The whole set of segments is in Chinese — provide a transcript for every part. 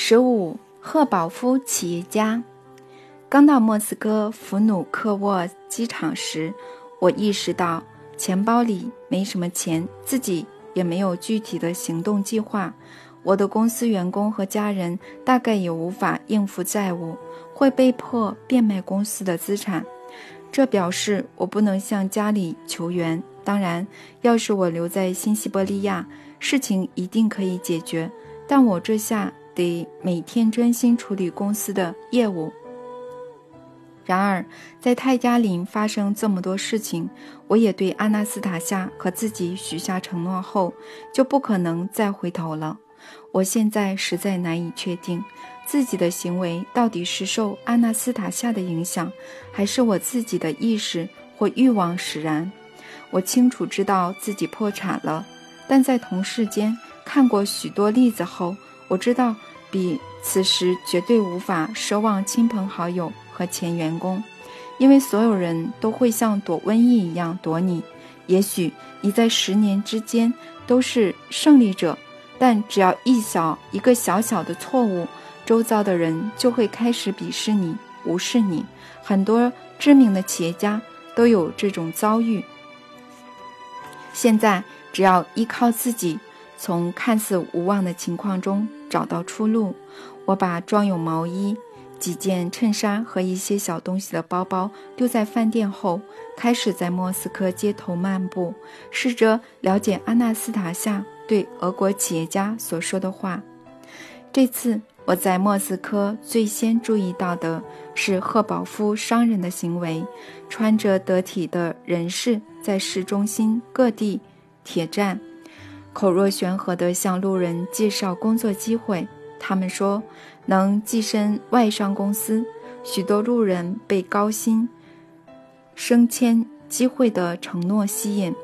十五，赫宝夫企业家。刚到莫斯科弗努克沃机场时，我意识到钱包里没什么钱，自己也没有具体的行动计划。我的公司员工和家人大概也无法应付债务，会被迫变卖公司的资产。这表示我不能向家里求援。当然，要是我留在新西伯利亚，事情一定可以解决。但我这下得每天专心处理公司的业务。然而，在泰加林发生这么多事情，我也对阿纳斯塔夏和自己许下承诺后，就不可能再回头了。我现在实在难以确定，自己的行为到底是受阿纳斯塔夏的影响，还是我自己的意识或欲望使然。我清楚知道自己破产了，但在同事间看过许多例子后，我知道比此时绝对无法奢望亲朋好友。和前员工，因为所有人都会像躲瘟疫一样躲你。也许你在十年之间都是胜利者，但只要一小一个小小的错误，周遭的人就会开始鄙视你、无视你。很多知名的企业家都有这种遭遇。现在只要依靠自己，从看似无望的情况中找到出路。我把装有毛衣。几件衬衫和一些小东西的包包丢在饭店后，开始在莫斯科街头漫步，试着了解阿纳斯塔夏对俄国企业家所说的话。这次我在莫斯科最先注意到的是赫宝夫商人的行为：穿着得体的人士在市中心各地铁站，口若悬河地向路人介绍工作机会。他们说。能跻身外商公司，许多路人被高薪升迁机会的承诺吸引，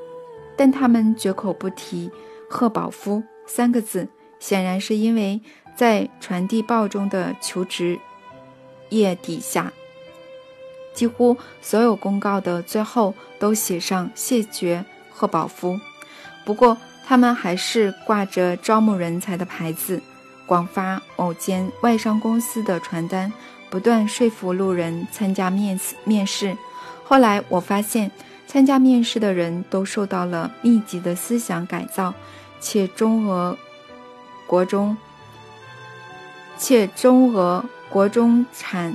但他们绝口不提“赫宝夫”三个字，显然是因为在传递报中的求职页底下，几乎所有公告的最后都写上“谢绝赫宝夫”。不过，他们还是挂着招募人才的牌子。广发某间外商公司的传单，不断说服路人参加面试面试。后来我发现，参加面试的人都受到了密集的思想改造，且中俄国中且中俄国中产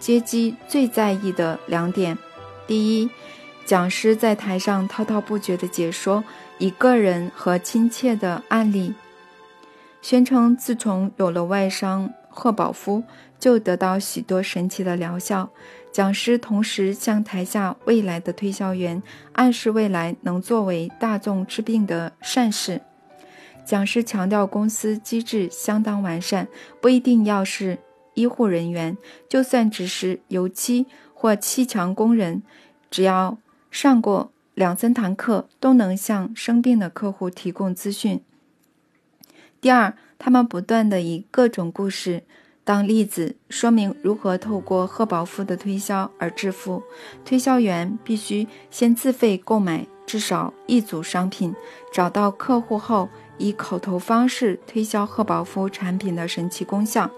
阶级最在意的两点：第一，讲师在台上滔滔不绝地解说一个人和亲切的案例。宣称自从有了外伤赫宝夫，就得到许多神奇的疗效。讲师同时向台下未来的推销员暗示未来能作为大众治病的善事。讲师强调公司机制相当完善，不一定要是医护人员，就算只是油漆或砌墙工人，只要上过两三堂课，都能向生病的客户提供资讯。第二，他们不断地以各种故事当例子，说明如何透过赫宝夫的推销而致富。推销员必须先自费购买至少一组商品，找到客户后，以口头方式推销赫宝夫产品的神奇功效，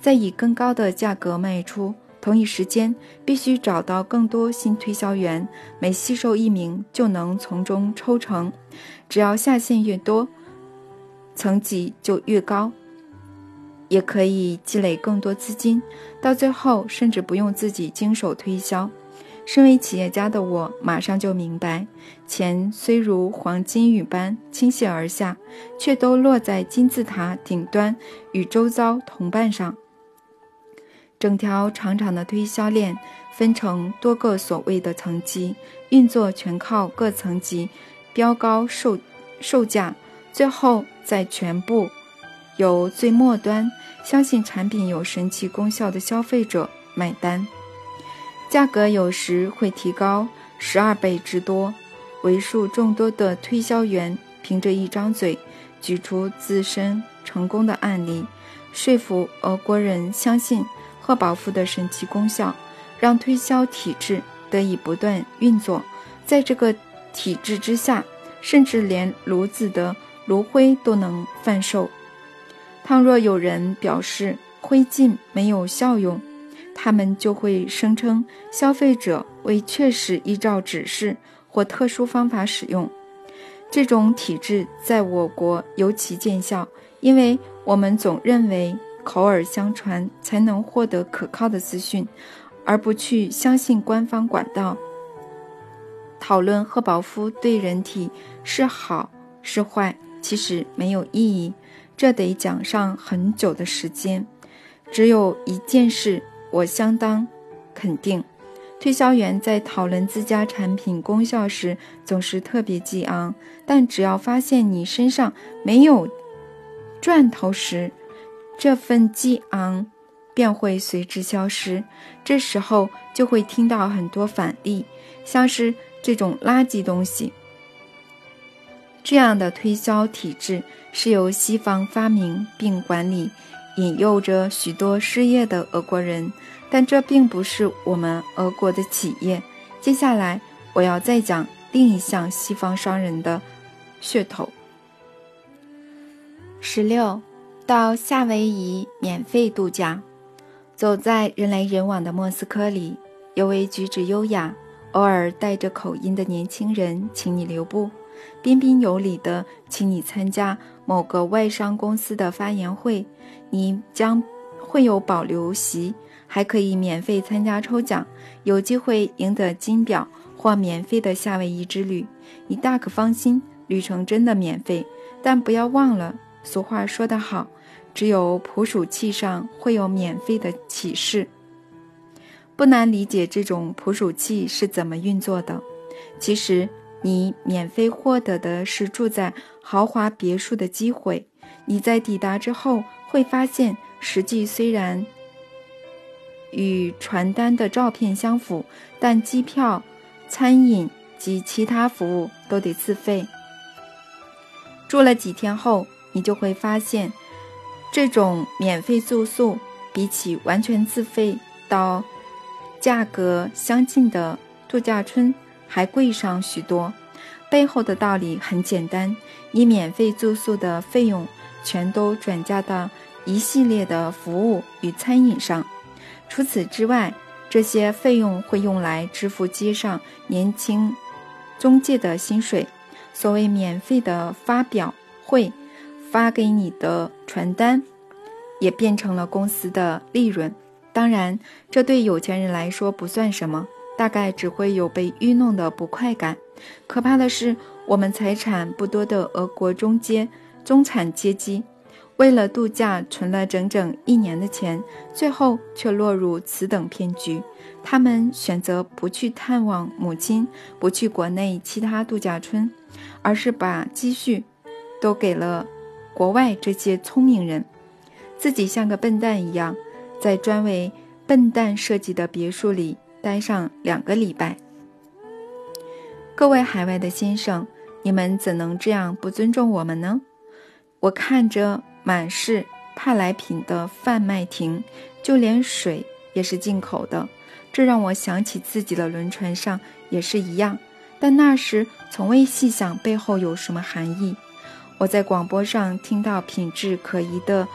再以更高的价格卖出。同一时间，必须找到更多新推销员，每吸收一名就能从中抽成。只要下线越多。层级就越高，也可以积累更多资金，到最后甚至不用自己经手推销。身为企业家的我，马上就明白，钱虽如黄金雨般倾泻而下，却都落在金字塔顶端与周遭同伴上。整条长长的推销链分成多个所谓的层级，运作全靠各层级标高售售价。最后，在全部由最末端相信产品有神奇功效的消费者买单，价格有时会提高十二倍之多。为数众多的推销员凭着一张嘴，举出自身成功的案例，说服俄国人相信赫宝夫的神奇功效，让推销体制得以不断运作。在这个体制之下，甚至连炉子的。炉灰都能贩售。倘若有人表示灰烬没有效用，他们就会声称消费者未确实依照指示或特殊方法使用。这种体制在我国尤其见效，因为我们总认为口耳相传才能获得可靠的资讯，而不去相信官方管道。讨论赫宝夫对人体是好是坏，其实没有意义，这得讲上很久的时间。只有一件事。我相当肯定，推销员在讨论自家产品功效时总是特别激昂，但只要发现你身上没有赚头时，这份激昂便会随之消失。这时候就会听到很多反例，像是这种垃圾东西。这样的推销体制是由西方发明并管理。引诱着许多失业的俄国人，但这并不是我们俄国的企业。接下来，我要再讲另一项西方商人的噱头。十六，到夏威夷免费度假。走在人来人往的莫斯科里，有位举止优雅、偶尔带着口音的年轻人，请你留步，彬彬有礼地请你参加某个外商公司的发言会。你将会有保留席，还可以免费参加抽奖，有机会赢得金表或免费的夏威夷之旅。你大可放心，旅程真的免费。但不要忘了，俗话说得好，只有捕鼠器上会有免费的启示。不难理解这种捕鼠器是怎么运作的。其实，你免费获得的是住在豪华别墅的机会。你在抵达之后。会发现，实际虽然与传单的照片相符，但机票、餐饮及其他服务都得自费。住了几天后，你就会发现，这种免费住宿比起完全自费到价格相近的度假村还贵上许多。背后的道理很简单：你免费住宿的费用。全都转嫁到一系列的服务与餐饮上。除此之外，这些费用会用来支付街上年轻中介的薪水。所谓免费的发表会，发给你的传单，也变成了公司的利润。当然，这对有钱人来说不算什么，大概只会有被愚弄的不快感。可怕的是，我们财产不多的俄国中阶。中产阶级为了度假存了整整一年的钱，最后却落入此等骗局。他们选择不去探望母亲，不去国内其他度假村，而是把积蓄都给了国外这些聪明人，自己像个笨蛋一样，在专为笨蛋设计的别墅里待上两个礼拜。各位海外的先生，你们怎能这样不尊重我们呢？我看着满是舶来品的贩卖亭，就连水也是进口的，这让我想起自己的轮船上也是一样。但那时从未细想背后有什么含义。我在广播上听到品质可疑的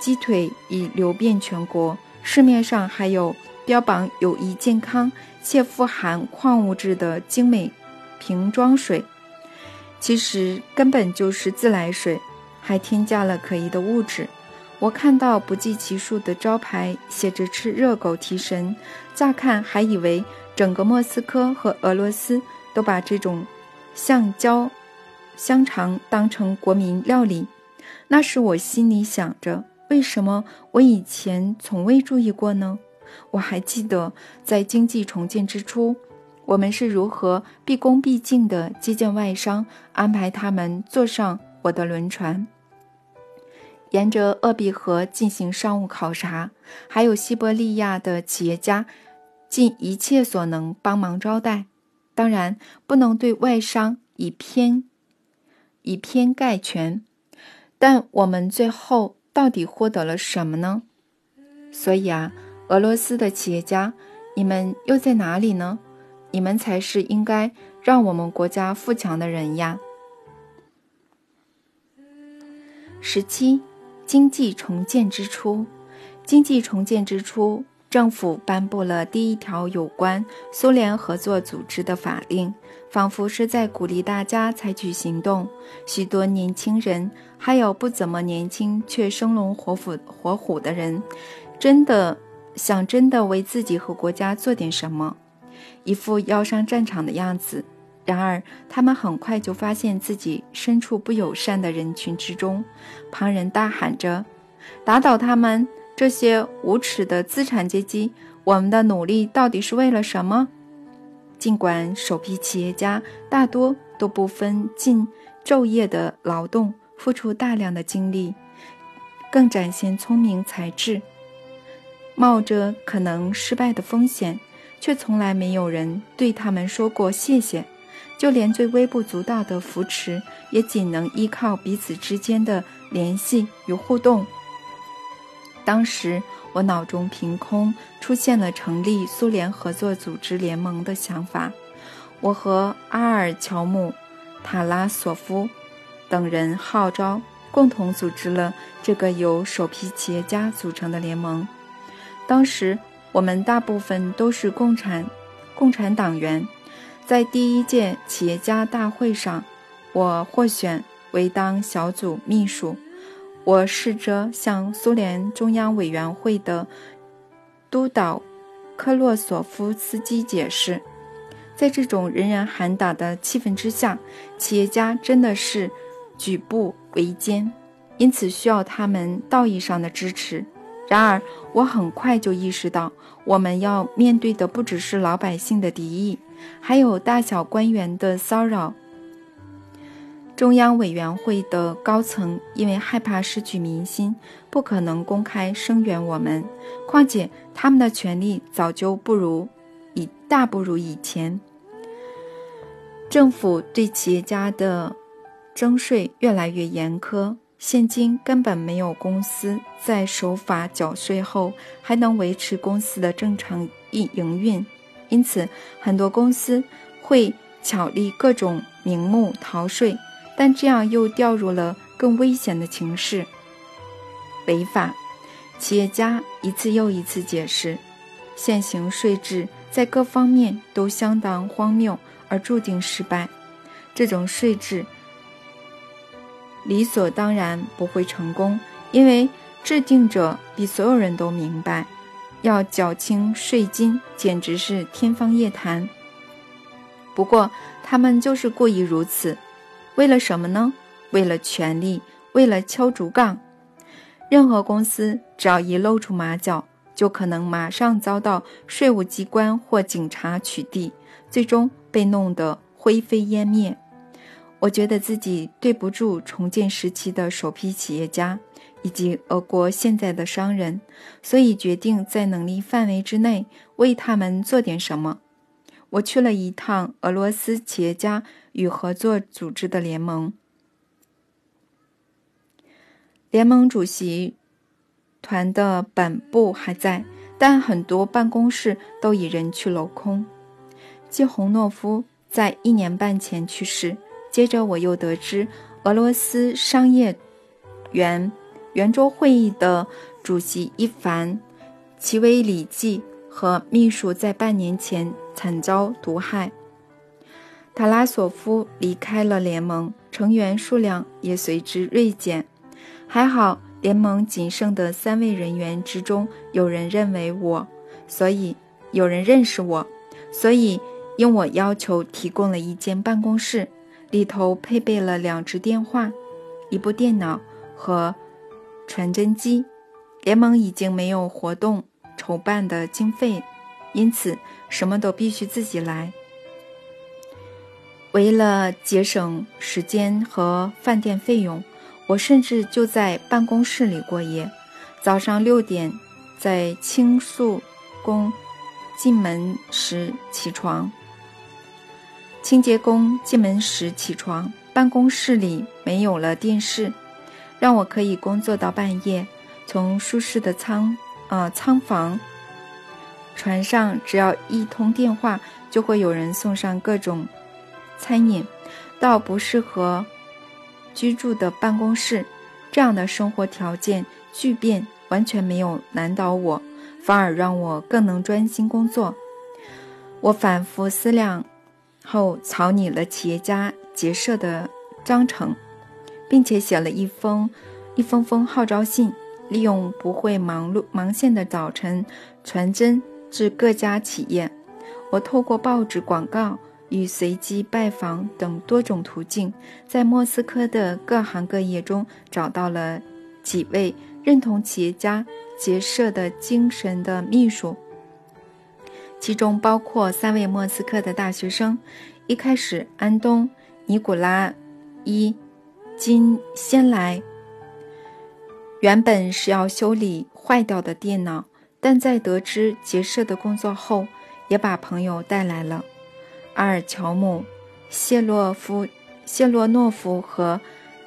鸡腿已流遍全国，市面上还有标榜有益健康且富含矿物质的精美瓶装水，其实根本就是自来水。还添加了可疑的物质。我看到不计其数的招牌写着“吃热狗提神”，乍看还以为整个莫斯科和俄罗斯都把这种橡胶香肠当成国民料理。那时我心里想着：为什么我以前从未注意过呢？我还记得在经济重建之初，我们是如何毕恭毕敬地接见外商，安排他们坐上我的轮船。沿着鄂毕河进行商务考察，还有西伯利亚的企业家尽一切所能帮忙招待。当然，不能对外商以偏以偏概全。但我们最后到底获得了什么呢？所以啊，俄罗斯的企业家，你们又在哪里呢？你们才是应该让我们国家富强的人呀！十七。经济重建之初，经济重建之初，政府颁布了第一条有关苏联合作组织的法令，仿佛是在鼓励大家采取行动。许多年轻人，还有不怎么年轻却生龙活虎活虎的人，真的想真的为自己和国家做点什么，一副要上战场的样子。然而，他们很快就发现自己身处不友善的人群之中。旁人大喊着：“打倒他们，这些无耻的资产阶级！我们的努力到底是为了什么？”尽管首批企业家大多都不分尽昼夜的劳动，付出大量的精力，更展现聪明才智，冒着可能失败的风险，却从来没有人对他们说过谢谢。就连最微不足道的扶持，也仅能依靠彼此之间的联系与互动。当时，我脑中凭空出现了成立苏联合作组织联盟的想法。我和阿尔乔姆·塔拉索夫等人号召，共同组织了这个由首批企业家组成的联盟。当时，我们大部分都是共产共产党员。在第一届企业家大会上，我获选为当小组秘书。我试着向苏联中央委员会的督导科洛索夫斯基解释，在这种人人喊打的气氛之下，企业家真的是举步维艰，因此需要他们道义上的支持。然而，我很快就意识到，我们要面对的不只是老百姓的敌意。还有大小官员的骚扰，中央委员会的高层因为害怕失去民心，不可能公开声援我们。况且他们的权力早就不如以大不如以前。政府对企业家的征税越来越严苛，现今根本没有公司在守法缴税后还能维持公司的正常营营运。因此，很多公司会巧立各种名目逃税，但这样又掉入了更危险的情势——违法。企业家一次又一次解释，现行税制在各方面都相当荒谬，而注定失败。这种税制理所当然不会成功，因为制定者比所有人都明白。要缴清税金，简直是天方夜谭。不过，他们就是故意如此，为了什么呢？为了权力，为了敲竹杠。任何公司只要一露出马脚，就可能马上遭到税务机关或警察取缔，最终被弄得灰飞烟灭。我觉得自己对不住重建时期的首批企业家。以及俄国现在的商人，所以决定在能力范围之内为他们做点什么。我去了一趟俄罗斯企业家与合作组织的联盟，联盟主席团的本部还在，但很多办公室都已人去楼空。季洪诺夫在一年半前去世，接着我又得知俄罗斯商业圆。圆桌会议的主席伊凡·齐维里季和秘书在半年前惨遭毒害。塔拉索夫离开了联盟，成员数量也随之锐减。还好，联盟仅剩的三位人员之中，有人认为我，所以有人认识我，所以应我要求提供了一间办公室，里头配备了两只电话、一部电脑和。传真机，联盟已经没有活动筹办的经费，因此什么都必须自己来。为了节省时间和饭店费用，我甚至就在办公室里过夜。早上六点在清肃工进门时起床，清洁工进门时起床，办公室里没有了电视。让我可以工作到半夜。从舒适的仓，呃，仓房、船上，只要一通电话，就会有人送上各种餐饮。到不适合居住的办公室，这样的生活条件巨变完全没有难倒我，反而让我更能专心工作。我反复思量后，草拟了企业家结社的章程，并且写了一封一封封号召信，利用不会忙碌忙线的早晨，传真至各家企业。我透过报纸广告。与随机拜访等多种途径，在莫斯科的各行各业中找到了几位认同企业家结社的精神的秘书，其中包括三位莫斯科的大学生。一开始，安东·尼古拉伊金先来，原本是要修理坏掉的电脑，但在得知结社的工作后，也把朋友带来了。阿尔乔姆、谢洛夫、谢洛诺夫和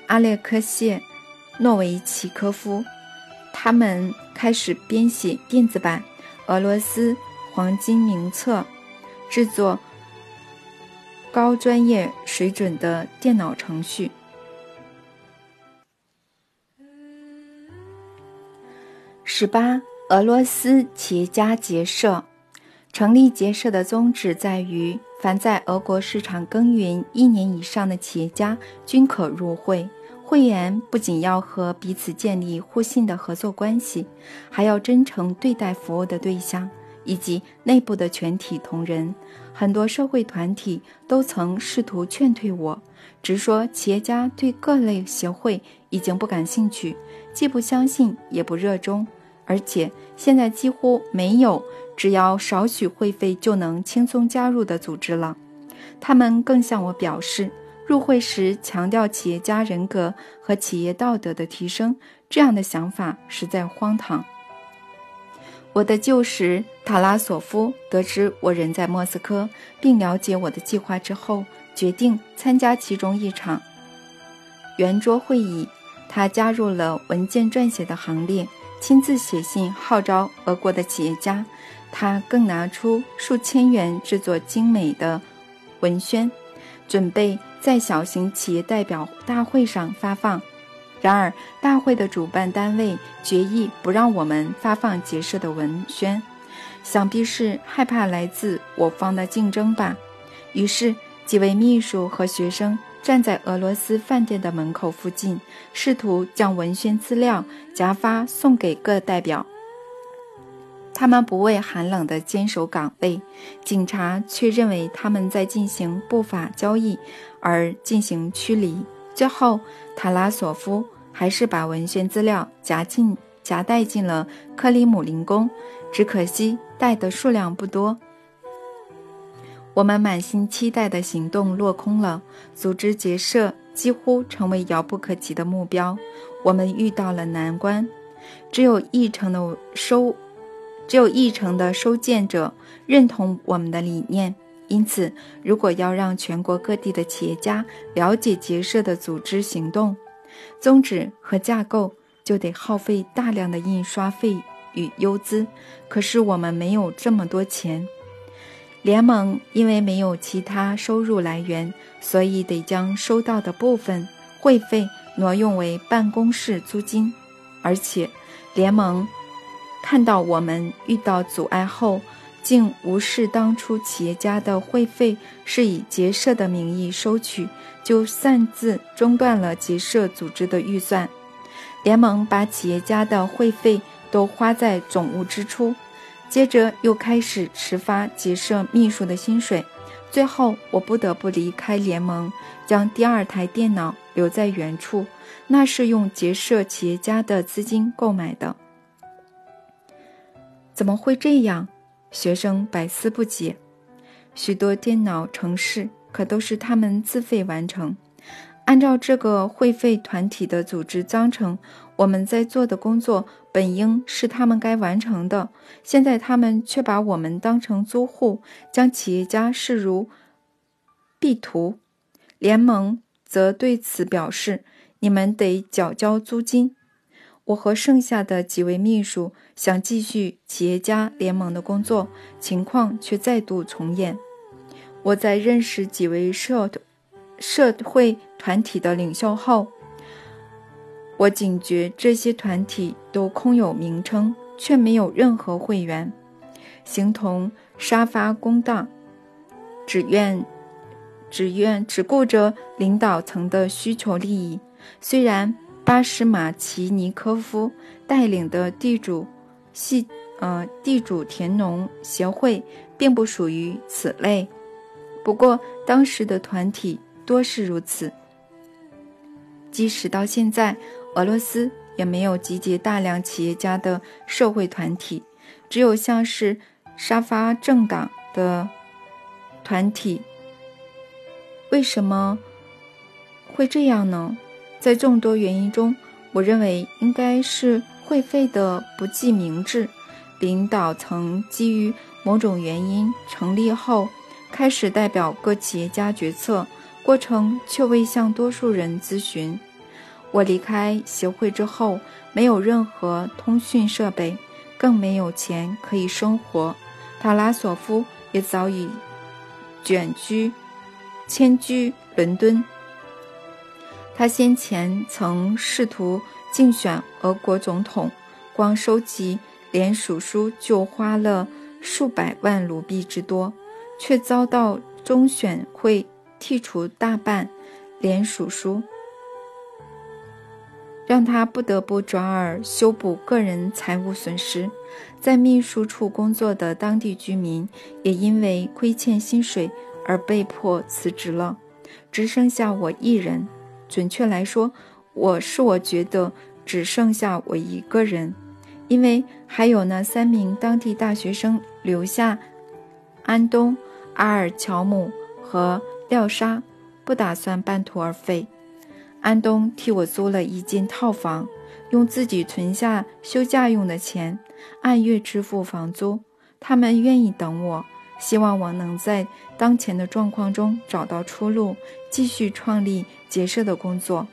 阿列克谢诺维奇科夫，他们开始编写电子版俄罗斯黄金名册，制作高专业水准的电脑程序。十八，俄罗斯企业家结社。成立结社的宗旨在于，凡在俄国市场耕耘一年以上的企业家均可入会。会员不仅要和彼此建立互信的合作关系，还要真诚对待服务的对象以及内部的全体同仁。很多社会团体都曾试图劝退我，直说企业家对各类协会已经不感兴趣，既不相信也不热衷，而且现在几乎没有。只要少许会费就能轻松加入的组织了。他们更向我表示，入会时强调企业家人格和企业道德的提升，这样的想法实在荒唐。我的旧识塔拉索夫得知我人在莫斯科，并了解我的计划之后，决定参加其中一场圆桌会议。他加入了文件撰写的行列，亲自写信号召俄国的企业家。他更拿出数千元制作精美的文宣，准备在小型企业代表大会上发放。然而，大会的主办单位决议不让我们发放结社的文宣，想必是害怕来自我方的竞争吧。于是，几位秘书和学生站在俄罗斯饭店的门口附近，试图将文宣资料夹发送给各代表。他们不畏寒冷地坚守岗位，警察却认为他们在进行不法交易，而进行驱离。最后，塔拉索夫还是把文宣资料夹进夹带进了克里姆林宫，只可惜带的数量不多。我们满心期待的行动落空了，组织结社几乎成为遥不可及的目标。我们遇到了难关，只有一成的收。只有一成的收件者认同我们的理念，因此，如果要让全国各地的企业家了解结社的组织行动、宗旨和架构，就得耗费大量的印刷费与邮资。可是我们没有这么多钱。联盟因为没有其他收入来源，所以得将收到的部分会费挪用为办公室租金，而且联盟。看到我们遇到阻碍后，竟无视当初企业家的会费是以结社的名义收取，就擅自中断了结社组织的预算。联盟把企业家的会费都花在总务支出，接着又开始迟发结社秘书的薪水。最后，我不得不离开联盟，将第二台电脑留在原处，那是用结社企业家的资金购买的。怎么会这样？学生百思不解。许多电脑程式可都是他们自费完成。按照这个会费团体的组织章程，我们在做的工作本应是他们该完成的。现在他们却把我们当成租户，将企业家视如弊徒。联盟则对此表示：“你们得缴交租金。”我和剩下的几位秘书想继续企业家联盟的工作，情况却再度重演。我在认识几位社社会团体的领袖后，我警觉这些团体都空有名称，却没有任何会员，形同沙发公道，只愿只愿只顾着领导层的需求利益。虽然巴什马奇尼科夫带领的地主系呃地主田农协会并不属于此类，不过当时的团体多是如此。即使到现在，俄罗斯也没有集结大量企业家的社会团体，只有像是沙发政党的团体。为什么会这样呢？在众多原因中，我认为应该是会费的不计明智。领导层基于某种原因成立后，开始代表各企业家决策。过程却未向多数人咨询。我离开协会之后，没有任何通讯设备，更没有钱可以生活。塔拉索夫也早已卷居迁居伦敦。他先前曾试图竞选俄国总统，光收集联署书就花了数百万卢币之多，却遭到中选会。剔除大半联署书，让他不得不转而修补个人财务损失。在秘书处工作的当地居民也因为亏欠薪水而被迫辞职了，只剩下我一人。准确来说，我是我觉得只剩下我一个人，因为还有那三名当地大学生留下。安东、阿尔乔姆和。廖沙不打算半途而废。安东替我租了一间套房，用自己存下休假用的钱按月支付房租。他们愿意等我，希望我能在当前的状况中找到出路，继续创立结社的工作。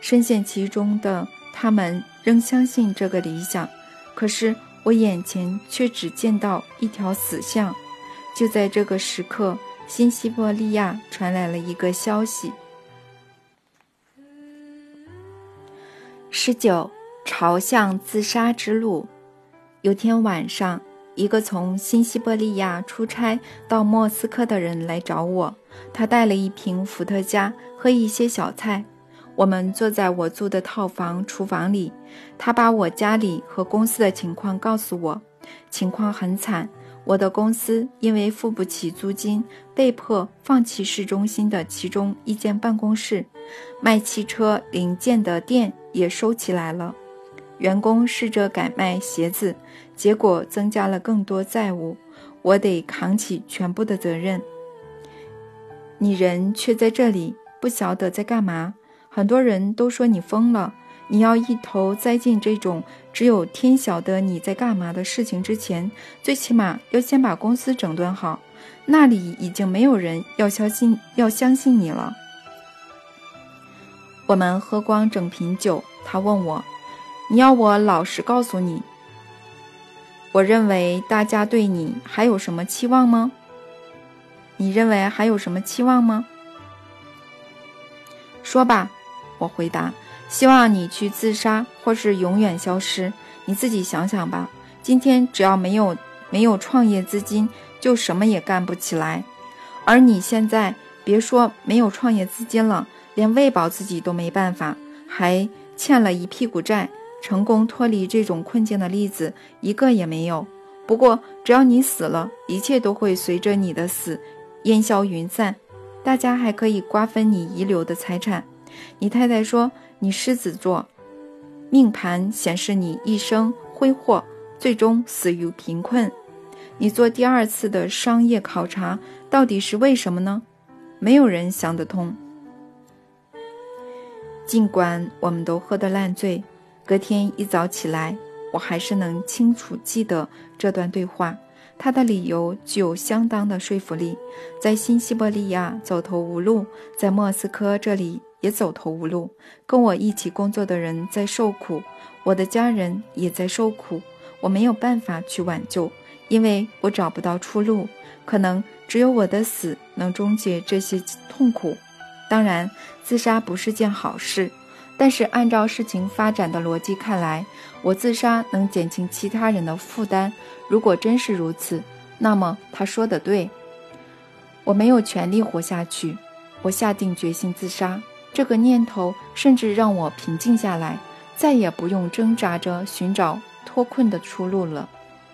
深陷其中的他们仍相信这个理想，可是我眼前却只见到一条死巷。就在这个时刻。新西伯利亚传来了一个消息：十九朝向自杀之路。有天晚上，一个从新西伯利亚出差到莫斯科的人来找我，他带了一瓶伏特加和一些小菜。我们坐在我租的套房厨房里，他把我家里和公司的情况告诉我，情况很惨。我的公司因为付不起租金，被迫放弃市中心的其中一间办公室，卖汽车零件的店也收起来了。员工试着改卖鞋子，结果增加了更多债务，我得扛起全部的责任。你人却在这里，不晓得在干嘛。很多人都说你疯了。你要一头栽进这种只有天晓得你在干嘛的事情之前，最起码要先把公司整顿好。那里已经没有人要相信要相信你了。我们喝光整瓶酒，他问我：“你要我老实告诉你？我认为大家对你还有什么期望吗？你认为还有什么期望吗？”说吧，我回答。希望你去自杀，或是永远消失。你自己想想吧。今天只要没有没有创业资金，就什么也干不起来。而你现在别说没有创业资金了，连喂饱自己都没办法，还欠了一屁股债。成功脱离这种困境的例子一个也没有。不过只要你死了，一切都会随着你的死烟消云散。大家还可以瓜分你遗留的财产。你太太说。你狮子座，命盘显示你一生挥霍，最终死于贫困。你做第二次的商业考察，到底是为什么呢？没有人想得通。尽管我们都喝得烂醉，隔天一早起来，我还是能清楚记得这段对话。他的理由具有相当的说服力。在新西伯利亚走投无路，在莫斯科这里。也走投无路，跟我一起工作的人在受苦，我的家人也在受苦，我没有办法去挽救，因为我找不到出路。可能只有我的死能终结这些痛苦。当然，自杀不是件好事。但是按照事情发展的逻辑看来，我自杀能减轻其他人的负担。如果真是如此，那么他说的对，我没有权利活下去。我下定决心自杀。这个念头甚至让我平静下来，再也不用挣扎着寻找脱困的出路了，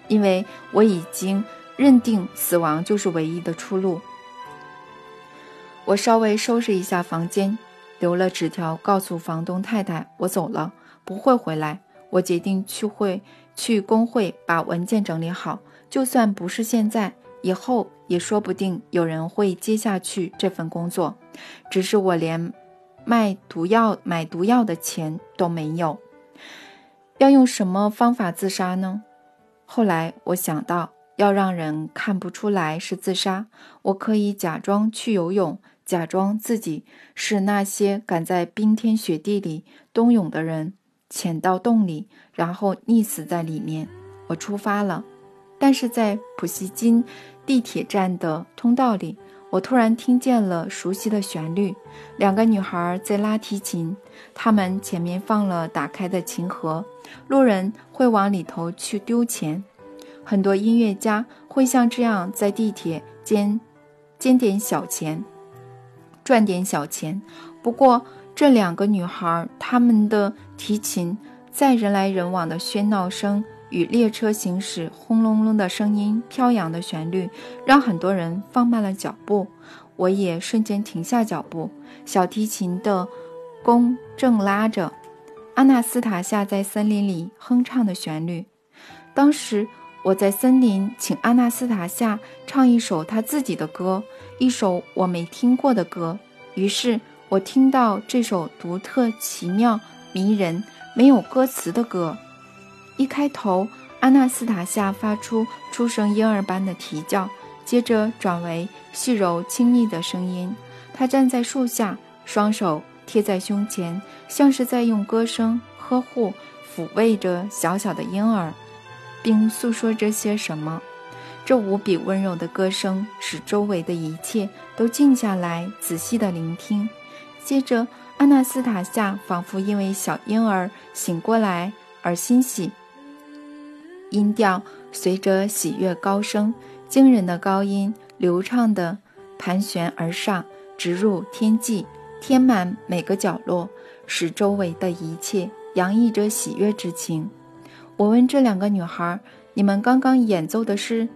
因为我已经认定死亡就是唯一的出路。我稍微收拾一下房间，留了纸条告诉房东太太我走了，不会回来。我决定去会去工会把文件整理好，就算不是现在，以后也说不定有人会接下去这份工作。只是我连。卖毒药、买毒药的钱都没有，要用什么方法自杀呢？后来我想到，要让人看不出来是自杀，我可以假装去游泳，假装自己是那些赶在冰天雪地里冬泳的人，潜到洞里，然后溺死在里面。我出发了，但是在普希金地铁站的通道里。我突然听见了熟悉的旋律，两个女孩在拉提琴，她们前面放了打开的琴盒，路人会往里头去丢钱，很多音乐家会像这样在地铁间捡点小钱，赚点小钱。不过这两个女孩，她们的提琴在人来人往的喧闹声。与列车行驶轰隆隆的声音、飘扬的旋律，让很多人放慢了脚步。我也瞬间停下脚步。小提琴的弓正拉着阿纳斯塔夏在森林里哼唱的旋律。当时我在森林，请阿纳斯塔夏唱一首他自己的歌，一首我没听过的歌。于是我听到这首独特、奇妙、迷人、没有歌词的歌。一开头，阿纳斯塔夏发出出生婴儿般的啼叫，接着转为细柔亲密的声音。他站在树下，双手贴在胸前，像是在用歌声呵护、抚慰着小小的婴儿，并诉说着些什么。这无比温柔的歌声使周围的一切都静下来，仔细地聆听。接着，阿纳斯塔夏仿佛因为小婴儿醒过来而欣喜。音调随着喜悦高升，惊人的高音流畅地盘旋而上，直入天际，填满每个角落，使周围的一切洋溢着喜悦之情。我问这两个女孩：“你们刚刚演奏的是？”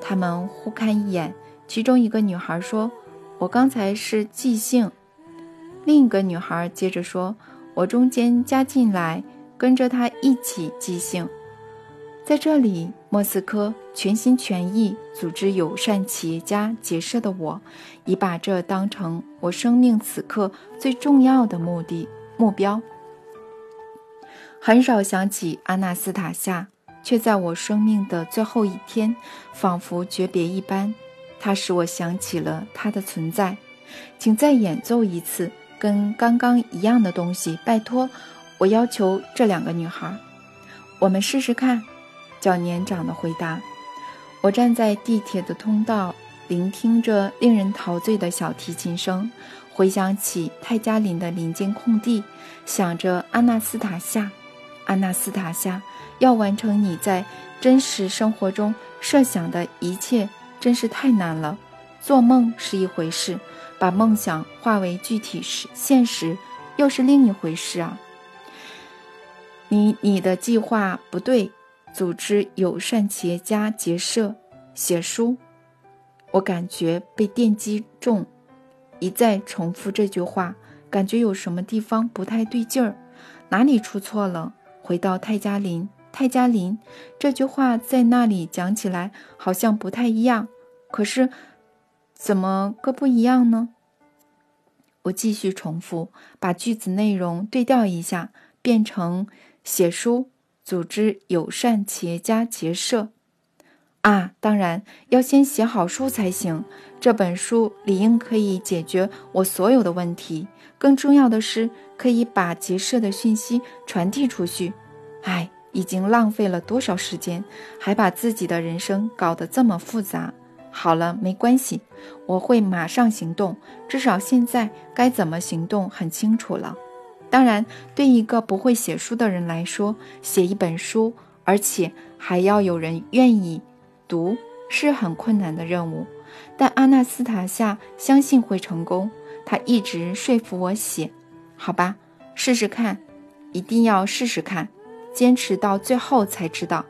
她们互看一眼，其中一个女孩说：“我刚才是即兴。”另一个女孩接着说：“我中间加进来，跟着她一起即兴。”在这里，莫斯科全心全意组织友善企业家结社的我，已把这当成我生命此刻最重要的目的目标。很少想起阿纳斯塔夏，却在我生命的最后一天，仿佛诀别一般，它使我想起了他的存在。请再演奏一次跟刚刚一样的东西，拜托！我要求这两个女孩，我们试试看。较年长的回答：“我站在地铁的通道，聆听着令人陶醉的小提琴声，回想起泰加林的林间空地，想着阿纳斯塔夏，阿纳斯塔夏，要完成你在真实生活中设想的一切，真是太难了。做梦是一回事，把梦想化为具体实现实，又是另一回事啊。你你的计划不对。”组织友善企业家结社写书，我感觉被电击中，一再重复这句话，感觉有什么地方不太对劲儿，哪里出错了？回到泰加林，泰加林这句话在那里讲起来好像不太一样，可是怎么个不一样呢？我继续重复，把句子内容对调一下，变成写书。组织友善企业家结社啊，当然要先写好书才行。这本书理应可以解决我所有的问题，更重要的是可以把结社的讯息传递出去。唉，已经浪费了多少时间，还把自己的人生搞得这么复杂。好了，没关系，我会马上行动。至少现在该怎么行动很清楚了。当然，对一个不会写书的人来说，写一本书，而且还要有人愿意读，是很困难的任务。但阿纳斯塔夏相信会成功，他一直说服我写。好吧，试试看，一定要试试看，坚持到最后才知道。